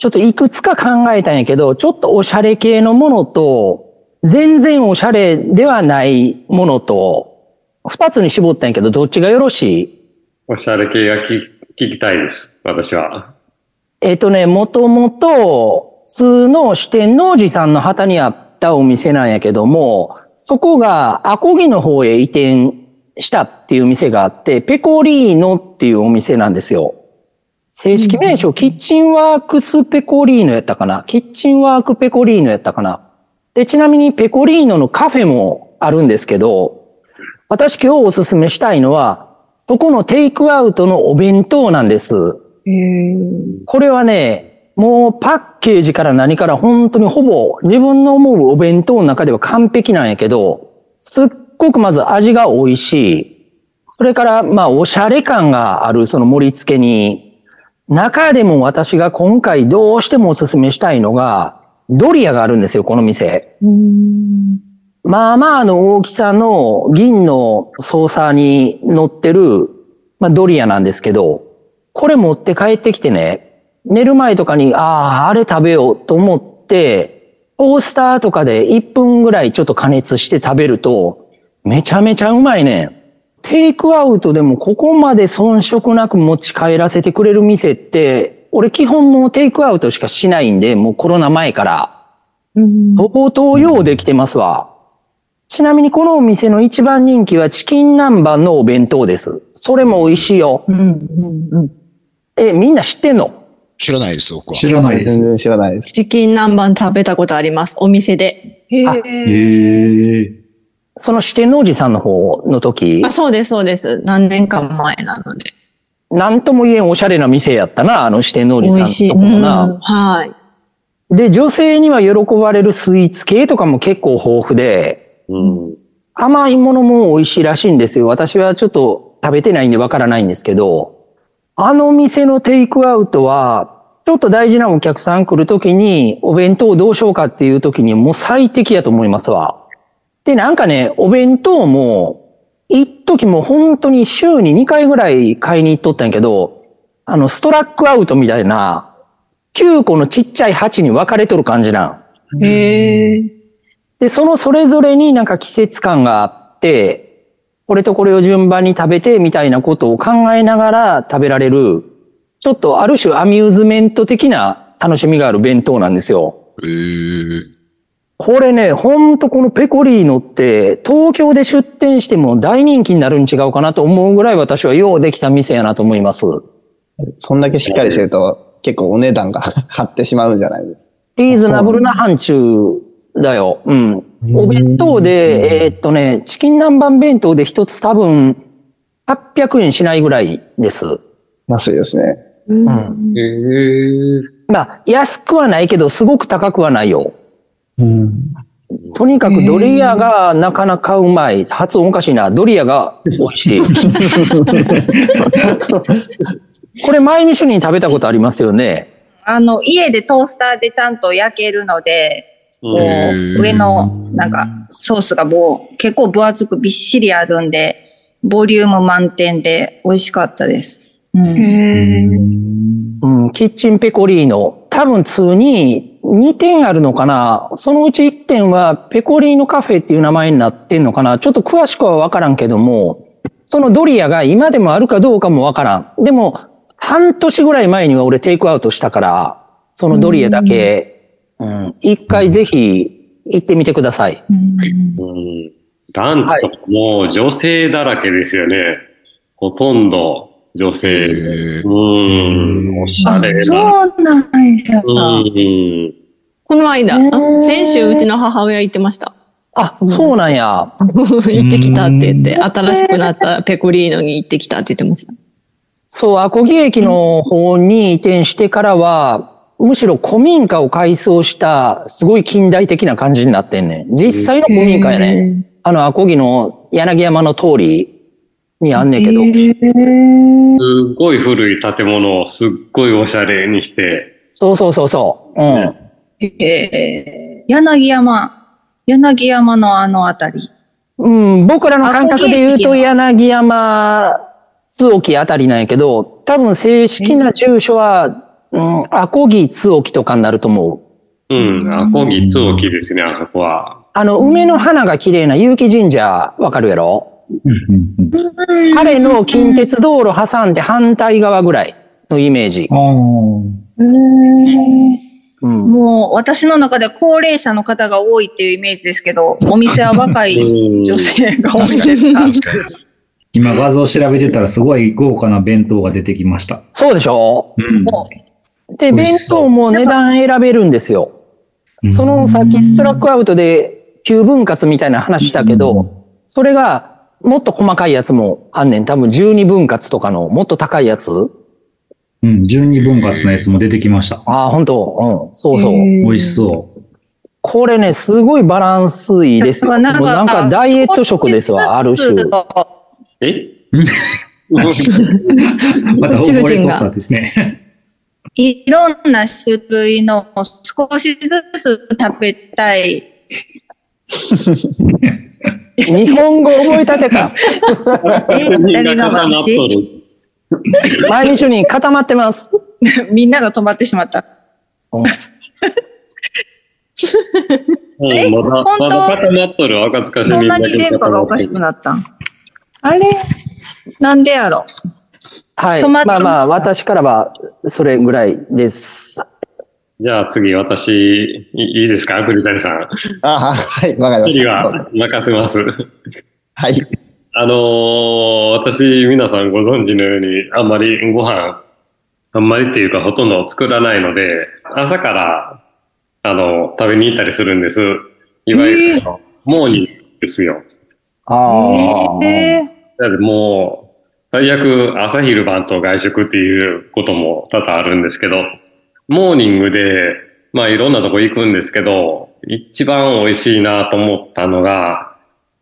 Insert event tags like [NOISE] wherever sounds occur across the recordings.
ちょっといくつか考えたんやけど、ちょっとおしゃれ系のものと、全然おしゃれではないものと、二つに絞ったんやけど、どっちがよろしい？おしゃれ系が聞聞きたいです。私は。えっ、とね、もともと、普通の四天王寺さんの旗にあったお店なんやけども、そこがアコギの方へ移転したっていう店があって、ペコリーノっていうお店なんですよ。正式名称、キッチンワークスペコリーノやったかな？キッチンワークペコリーノやったかな？で、ちなみにペコリーノのカフェもあるんですけど、私今日おすすめしたいのは、そこのテイクアウトのお弁当なんです。これはね、もうパッケージから何から本当にほぼ自分の思うお弁当の中では完璧なんやけど、すっごくまず味が美味しい。それからまあおしゃれ感があるその盛り付けに、中でも私が今回どうしてもおすすめしたいのが、ドリアがあるんですよ、この店。まあまあの大きさの銀の操作に乗ってる、まあ、ドリアなんですけど、これ持って帰ってきてね、寝る前とかに、ああ、あれ食べようと思って、トースターとかで1分ぐらいちょっと加熱して食べると、めちゃめちゃうまいねん。テイクアウトでもここまで遜色なく持ち帰らせてくれる店って、俺基本もうテイクアウトしかしないんで、もうコロナ前から。相当ようできてますわ。ちなみにこのお店の一番人気はチキン南蛮のお弁当です。それも美味しいよ。え、みんな知ってんの？知らないです、僕は。知らないです。全然知らないです。チキン南蛮食べたことあります。お店で。あへえ。その四天王寺さんの方の時あ、、そうです、そうです。何年か前なので。なんとも言えんおしゃれな店やったな、あの四天王美寺味しい。さんのとこうんもな。はい。で、女性には喜ばれるスイーツ系とかも結構豊富で、うん。甘いものも美味しいらしいんですよ。私はちょっと食べてないんでわからないんですけど、あの店のテイクアウトは、ちょっと大事なお客さん来るときに、お弁当どうしようかっていうときにもう最適やと思いますわ。で、なんかね、お弁当も、一時も本当に週に2回ぐらい買いに行っとったんやけど、あの、ストラックアウトみたいな、9個のちっちゃい鉢に分かれとる感じなん。へえ。で、そのそれぞれになんか季節感があって、これとこれを順番に食べてみたいなことを考えながら食べられる、ちょっとある種アミューズメント的な楽しみがある弁当なんですよ。えー、これね、ほんとこのペコリーノって東京で出店しても大人気になるん違うかなと思うぐらい私はようできた店やなと思います。そんだけしっかりしてると、結構お値段が張ってしまうんじゃないですか。リーズナブルな範疇だよ。うん。お弁当で、えーっとね、チキン南蛮弁当で一つ多分800円しないぐらいです。安いですね。うん。へえ。まあ、安くはないけど、すごく高くはないよ。うん。とにかくドリアがなかなかうまい。発音おかしいな。ドリアが美味しい。[LAUGHS] これ前に主任食べたことありますよね？あの、家でトースターでちゃんと焼けるので、こう上の、なんか、ソースがもう結構分厚くびっしりあるんで、ボリューム満点で美味しかったです。うん。うん、キッチンペコリーノ。多分通に2点あるのかな。そのうち1点はペコリーノカフェっていう名前になってんのかな。ちょっと詳しくはわからんけども、そのドリアが今でもあるかどうかもわからん。でも、半年ぐらい前には俺テイクアウトしたから、そのドリアだけ、うん、一回ぜひ行ってみてください。うん。ランチとかもう女性だらけですよね。ほとんど女性。えーうん。おしゃあれな。そうなんや。うん。この間、先週うちの母親行ってました。あ、そうなんや。[LAUGHS] 行ってきたって言って、新しくなったペコリーノに行ってきたって言ってました。そう、アコギ駅の方に移転してからは、むしろ古民家を改装した、すごい近代的な感じになってんねん。実際の古民家やねん。あの、アコギの柳山の通りにあんねんけど。すっごい古い建物をすっごいおしゃれにして。そうそうそうそう。うん。えー、柳山、柳山のあのあたり。うん、僕らの感覚で言うと柳山、津沖あたりなんやけど、多分正式な住所はうん、アコギ、ツオキとかになると思う。うん、アコギ、ツオキですね、あそこは。あの、梅の花が綺麗な結城神社、わかるやろ？うんうんあれの近鉄道路挟んで反対側ぐらいのイメージ。もう私の中で高齢者の方が多いっていうイメージですけど、お店は若い女性が多いですか。今画像調べてたらすごい豪華な弁当が出てきました。そうでしょ？うん。で、弁当も値段選べるんですよ。そのさっきストラックアウトで9分割みたいな話したけど、それがもっと細かいやつもあんねん。多分12分割とかのもっと高いやつ？うん、12分割のやつも出てきました。ああ、本当うん。そうそう。美味しそう。これね、すごいバランスいいですよ。なんかなんかダイエット食ですわ、ある種。え？[LAUGHS] また覚えとったですね。いろんな種類の少しずつ食べたい。[LAUGHS] 日本語覚えたて [LAUGHS] か。え、誰が固まっと私る？毎日主任固まってます。みんなが止まってしまった。うん [LAUGHS] うん、まだ、本当？まだ固まっとる赤塚主そんなに電波がおかしくななった？んあれ？なんでやろ？はい。まあまあ、私からはそれぐらいです。じゃあ次、私、いいいですか？栗谷さん。あはい、わかりま次した。は任せます。はい。あのー私、皆さんご存知のように、あんまりご飯、あんまりっていうかほとんど作らないので、朝から、あの、食べに行ったりするんです。いわゆる、モーニングですよ。ああ。えだってもう、最悪朝昼晩と外食っていうことも多々あるんですけど、モーニングで、まあいろんなとこ行くんですけど、一番美味しいなと思ったのが、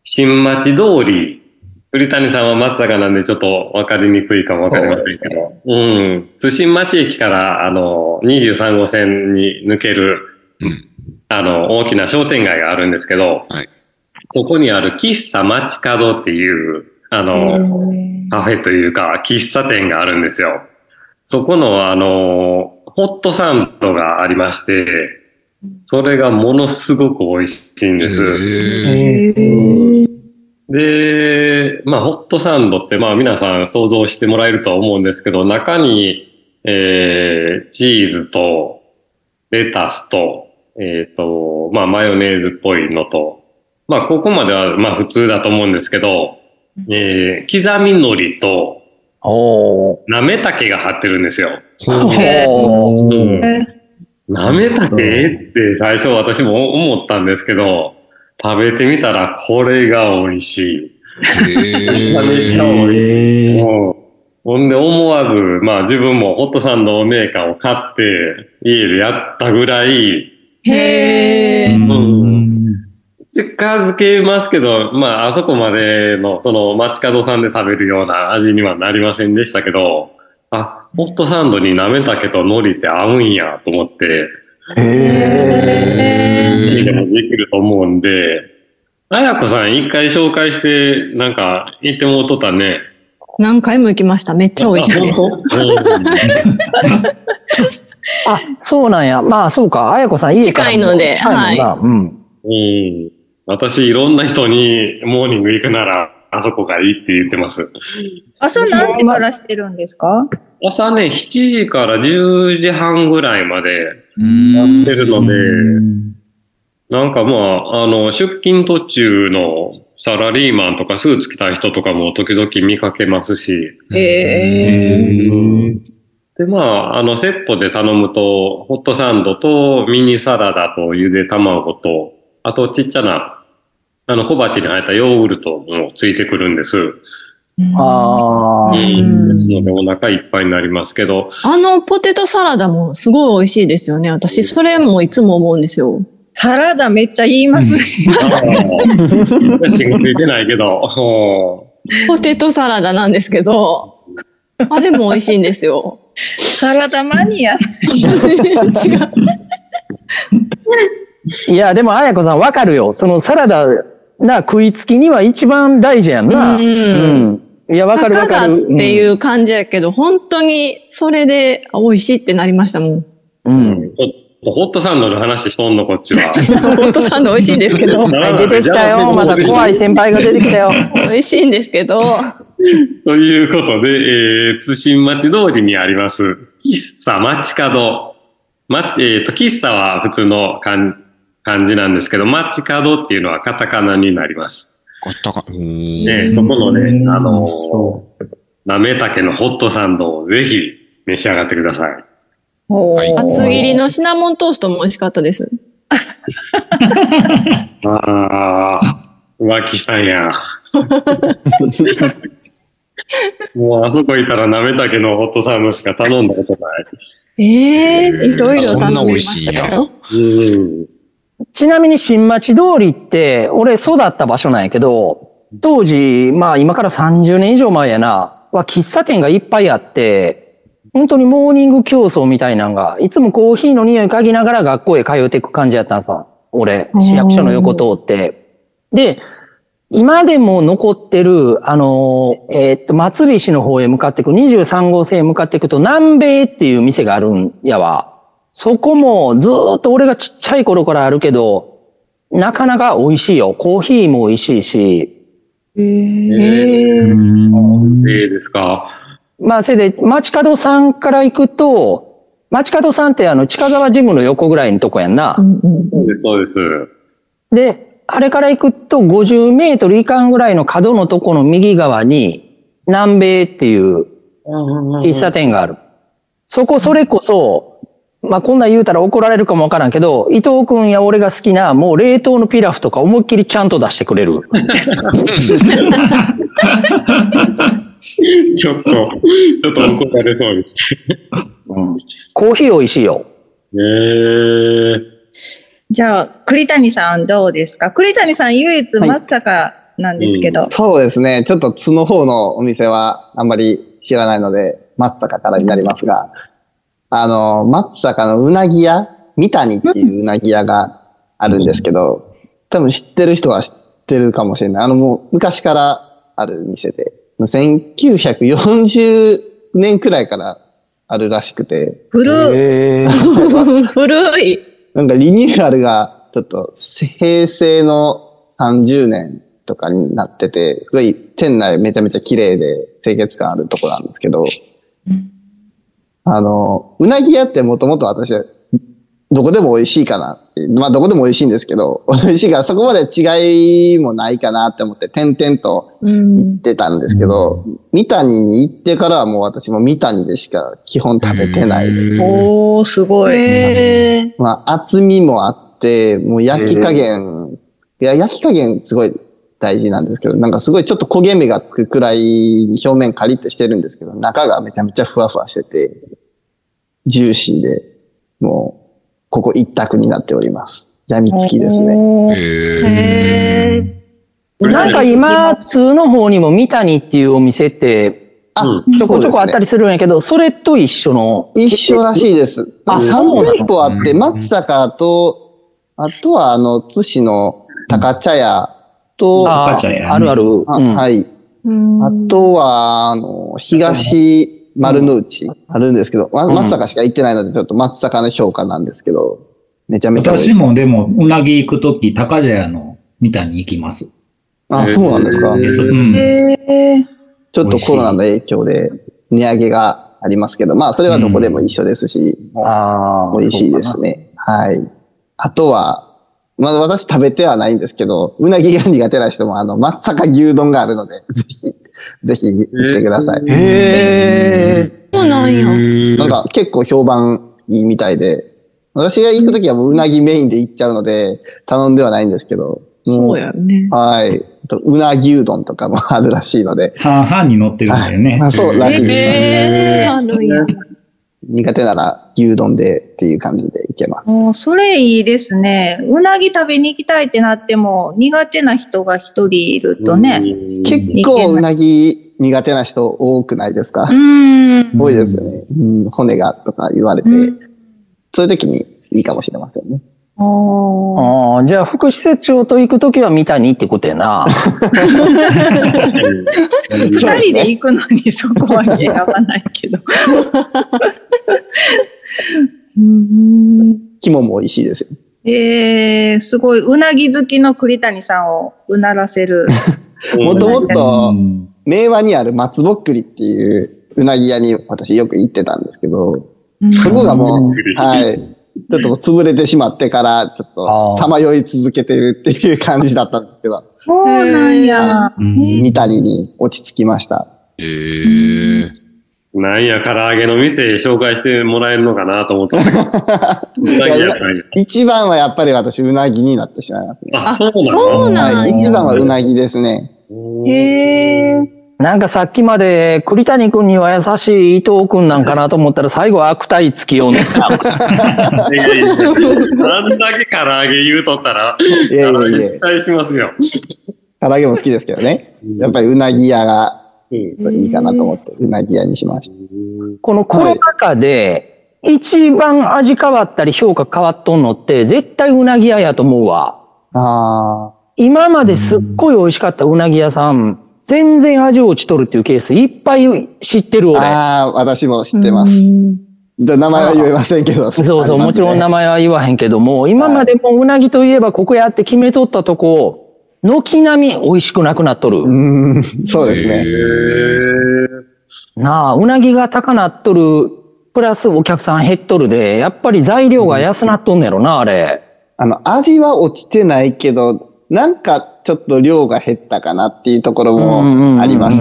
新町通り、栗谷さんは松坂なんでちょっと分かりにくいかも分かりませんけど、うん。津新町駅から、あの、23号線に抜ける、うん。あの、大きな商店街があるんですけど、はい。そこにある喫茶街角っていう、あの、カフェというか、喫茶店があるんですよ。そこの、あの、ホットサンドがありまして、それがものすごく美味しいんです。で、まあ、ホットサンドって、まあ、皆さん想像してもらえるとは思うんですけど、中に、えー、チーズと、レタスと、えっ、と、まあ、マヨネーズっぽいのと、まあ、ここまでは、まあ、普通だと思うんですけど、えー、刻み海苔と。なめたけが張ってるんですよ。なめたけって最初私も思ったんですけど、食べてみたらこれが美味しい。めちゃめちゃ美味しい。ほんで思わず、まあ自分もホットサンドメーカーを買って家でやったぐらい、へー。うん近づけますけど、まああそこまでのその街角さんで食べるような味にはなりませんでしたけど、あ、ホットサンドになめたけと海苔って合うんやと思って、家でもできると思うんで、あやこさん一回紹介して、なんか行ってもうとったね。何回も行きました。めっちゃ美味しいです。うんあ、そうなんや。まあ、そうか。あやこさん家からも近いので近い。うん。うん。私、いろんな人にモーニング行くなら、あそこがいいって言ってます。朝何時からしてるんですか？朝ね、7時から10時半ぐらいまでやうんってるので、なんかまあ、あの、出勤途中のサラリーマンとかスーツ着た人とかも時々見かけますし、えで、まあ、あの、セットで頼むと、ホットサンドとミニサラダとゆで卵と、あとちっちゃな、あの、小鉢に入ったヨーグルトもついてくるんです。ああ。うん。ですので、お腹いっぱいになりますけど、あのポテトサラダもすごい美味しいですよね。私、それもいつも思うんですよ。サラダめっちゃ言いますね。ついてないけど、ほポテトサラダなんですけど、あれも美味しいんですよ。サラダマニア。違う。いや、でも、あやこさんわかるよ。そのサラダな食いつきには一番大事やんな。うんうん。いや、わかるわたかかる。っていう感じやけど、本当にそれで美味しいってなりましたもん。うん。うん。ホットサンドの話しとんの、こっちは。[LAUGHS] ホットサンド美味しいんですけど、[LAUGHS] はい、出てきたよ。また怖い先輩が出てきたよ。[LAUGHS] 美味しいんですけど、ということで、えー、津新町通りにあります、喫茶街角。ま、えっ、と、喫茶は普通の漢漢字なんですけど、街角っていうのはカタカナになります。あったか、うーん。ね、そこのね、あのなめたけのホットサンドをぜひ召し上がってください。はい厚切りのシナモントーストも美味しかったです。ああ、浮気さんや。もうあそこいたらなめたけのホットサンドしか頼んだことない。ええいろいろ頼んでま美味しいんやしたよ。うん。ちなみに新町通りって、俺育った場所なんやけど、当時、まあ今から30年以上前やな、は喫茶店がいっぱいあって、本当にモーニング競争みたいなのが、いつもコーヒーの匂い嗅ぎながら学校へ通っていく感じやったんさ。俺、市役所の横通って。で、今でも残ってる、あの、えーっと、松菱の方へ向かっていく、23号線へ向かっていくと、南米っていう店があるんやわ。そこもずーっと俺がちっちゃい頃からあるけど、なかなか美味しいよ。コーヒーも美味しいし。えう。ー、うんええですか。まあ、せいで、街角さんから行くと、街角さんってあの、近川ジムの横ぐらいのとこやんな。そうです、そうです。で、あれから行くと50メートル以下ぐらいの角のとこの右側に、南米っていう喫茶店がある。そこ、それこそ、まあ、こんなん言うたら怒られるかもわからんけど、伊藤くんや俺が好きな、もう冷凍のピラフとか思いっきりちゃんと出してくれる。[LAUGHS] ちょっと、ちょっと怒られそうです。うんコーヒー美味しいよ。えー、じゃあ、栗谷さんどうですか？栗谷さん唯一はい松阪なんですけど。そうですね。ちょっと津の方のお店はあんまり知らないので、松阪からになりますが、あの、松阪のうなぎ屋、三谷っていううなぎ屋があるんですけど、多分知ってる人は知ってるかもしれない。あのもう昔からある店で、1940年くらいからあるらしくて、古い。[LAUGHS] 古い。なんかリニューアルがちょっと平成の30年とかになってて、すごい店内めちゃめちゃ綺麗で清潔感あるとこなんですけど、あの、うなぎ屋ってもともと私はどこでも美味しいかなって。まあどこでも美味しいんですけど、美味しいからそこまで違いもないかなって思って点々とうん。出たんですけど、三谷に行ってからはもう私も三谷でしか基本食べてないです。おー、すごい。まあ、厚みもあって、もう焼き加減、いや、焼き加減すごい大事なんですけど、なんかすごいちょっと焦げ目がつくくらい表面カリッとしてるんですけど、中がめちゃめちゃふわふわしてて、ジューシーで、もう、ここ一択になっております。病みつきですね。へー。なんか今、通の方にも三谷っていうお店って、あ、うんちょこちょこあったりりするんやけど、それと一緒の？一緒らしいです。ああ、3そうなの店舗あって、うん松阪と、あとはあの、津市の高茶屋と、あ赤茶やねあるある。うんあはい。あとは、あの、東丸の内あるんですけど、まうん松阪しか行ってないので、ちょっと松阪の評価なんですけど、めちゃめちゃ美味しい。私もでも、うなぎ行くとき、高茶屋の三谷に行きます。あ、そうなんですか。うん。ちょっとコロナの影響で値上げがありますけど、まあ、それはどこでも一緒ですし、もああ。う美味しいですね。はい。あとは、まだ私食べてはないんですけど、うなぎが苦手な人も、あの、松阪牛丼があるので、ぜひ、ぜひ行ってください。へえ。そうなんや。なんか結構評判いいみたいで、私が行くときはもううなぎメインで行っちゃうので、頼んではないんですけど。もそうやね。はい。あとうなぎうどんとかもあるらしいので。半々に乗ってるんだよね。あそう、らしいでえ、そうなんや。苦手なら牛丼でっていう感じでいけます。もうそれいいですね。うなぎ食べに行きたいってなっても、苦手な人が一人いるとね。結構うなぎ苦手な人多くないですか？う、ーん。多いですよね、うん。骨がとか言われて。うんそういう時にいいかもしれませんね。ああ、じゃあ副施設長と行くときは三谷ってことやな。二人で行くのにそこは選ばないけど。[LAUGHS] うん肝も美味しいですよ。えー、すごい、うなぎ好きの栗谷さんをうならせる。[LAUGHS] もともうと、ん明和にある松ぼっくりっていううなぎ屋に私よく行ってたんですけど、そこがもう、はい。ちょっと潰れてしまってから、ちょっとさまよい続けてるっていう感じだったんですけど、そうなんや。うん三谷に落ち着きました。ええなんや、唐揚げの店紹介してもらえるのかなと思った [LAUGHS] 一番はやっぱり私、うなぎになってしまいますね。あ、そうなの？そうなん一番はうなぎですね。へえ。なんかさっきまで栗谷君には優しい伊藤君なんかなと思ったら最後は悪態つきようね。[LAUGHS] いやいやいやあんだけ唐揚げ言うとったら、いやいやいや期、待しますよ。唐揚げも好きですけどね。やっぱりうなぎ屋がうんいいかなと思って、うなぎ屋にしました。このコロナ禍で一番味変わったり評価変わっとんのって絶対うなぎ屋やと思うわ。あ今まですっごい美味しかったうなぎ屋さん、全然味落ちとるっていうケースいっぱい知ってるあ。俺。ああ、私も知ってます。で名前は言えませんけど。そうそう、もちろん名名前は言わへんけども、今までもうなぎといえばここやって決めとったとこ、軒並み美味しくなくなっとる。うそうですね。なあ、うなぎが高なっとる、プラスお客さん減っとるで、やっぱり材料が安なっとんねやろな、あれ。あの、味は落ちてないけど、なんかちょっと量が減ったかなっていうところもあります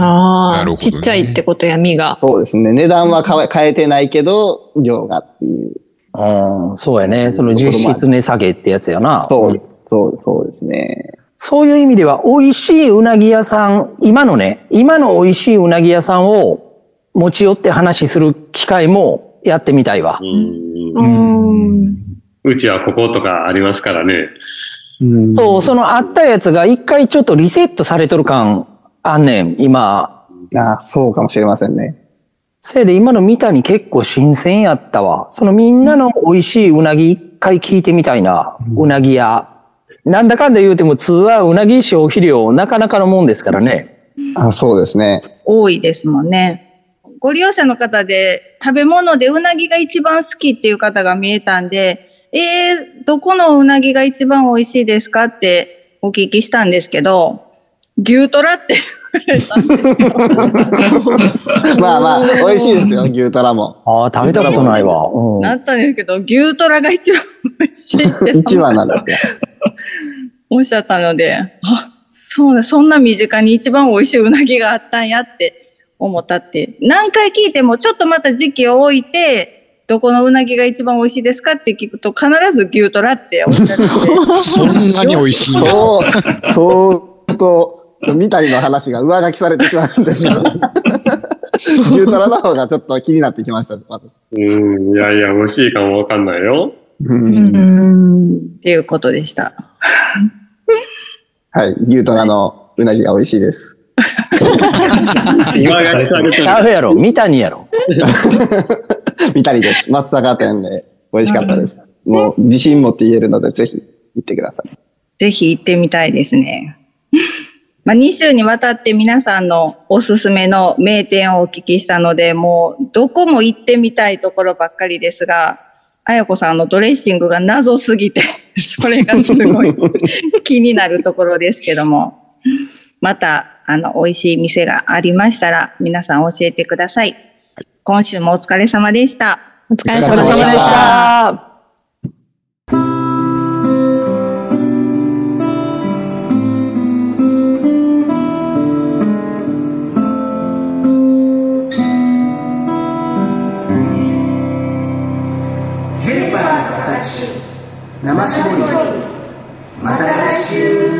ああ、なるほどねちっちゃいってことや、身が。そうですね。値段は変え変えてないけど、量がっていう。うん、そうやね。その実質値下げってやつやな。そう、そう、そうですね。そういう意味では、美味しいうなぎ屋さん、今のね、今の美味しいうなぎ屋さんを持ち寄って話する機会もやってみたいわ。うん。うちはこことかありますからね。うんそう、そのあったやつが一回ちょっとリセットされとる感あんねん、今。あそうかもしれませんね。せいで今の見たに結構新鮮やったわ。そのみんなの美味しいうなぎ一回聞いてみたいな。うなぎ屋。なんだかんだ言うても通はうなぎ消費量なかなかのもんですからね。あそうですね。多いですもんね。ご利用者の方で食べ物でうなぎが一番好きっていう方が見えたんで、えー、どこのうなぎが一番美味しいですかってお聞きしたんですけど、牛トラって言われたんですよ。[LAUGHS] まあまあ、美味しいですよ、[LAUGHS] 牛トラも。ああ、食べたことないわ。うんなったんですけど、牛トラが一番美味しいって [LAUGHS] 一番なんですよ。おっしゃったので、あ、そうね、そんな身近に一番美味しいうなぎがあったんやって思ったって。何回聞いてもちょっとまた時期を置いて、どこのうなぎが一番美味しいですかって聞くと必ず牛トラっておっしゃってて。そんなに美味しい。そう、そうと、三谷の話が上書きされてしまうんですけど。[LAUGHS] 牛トラの方がちょっと気になってきました、私。うん、いやいや、美味しいかもわかんないよ。うんっていうことでした。はい、牛トラのうなぎが美味しいです。今がされてる。あるやろ、三谷やろ。[LAUGHS] 三谷です。松坂店で美味しかったです。もう自信持って言えるので、ぜひ行ってください。ぜひ行ってみたいですね。まあ、2週にわたって皆さんのおすすめの名店をお聞きしたので、もうどこも行ってみたいところばっかりですが、あやこさんのドレッシングが謎すぎて、[LAUGHS] それがすごい気になるところですけども、また、あの、美味しい店がありましたら、皆さん教えてください。今週もお疲れ様でした。お疲れ様でした生絞りまた来週。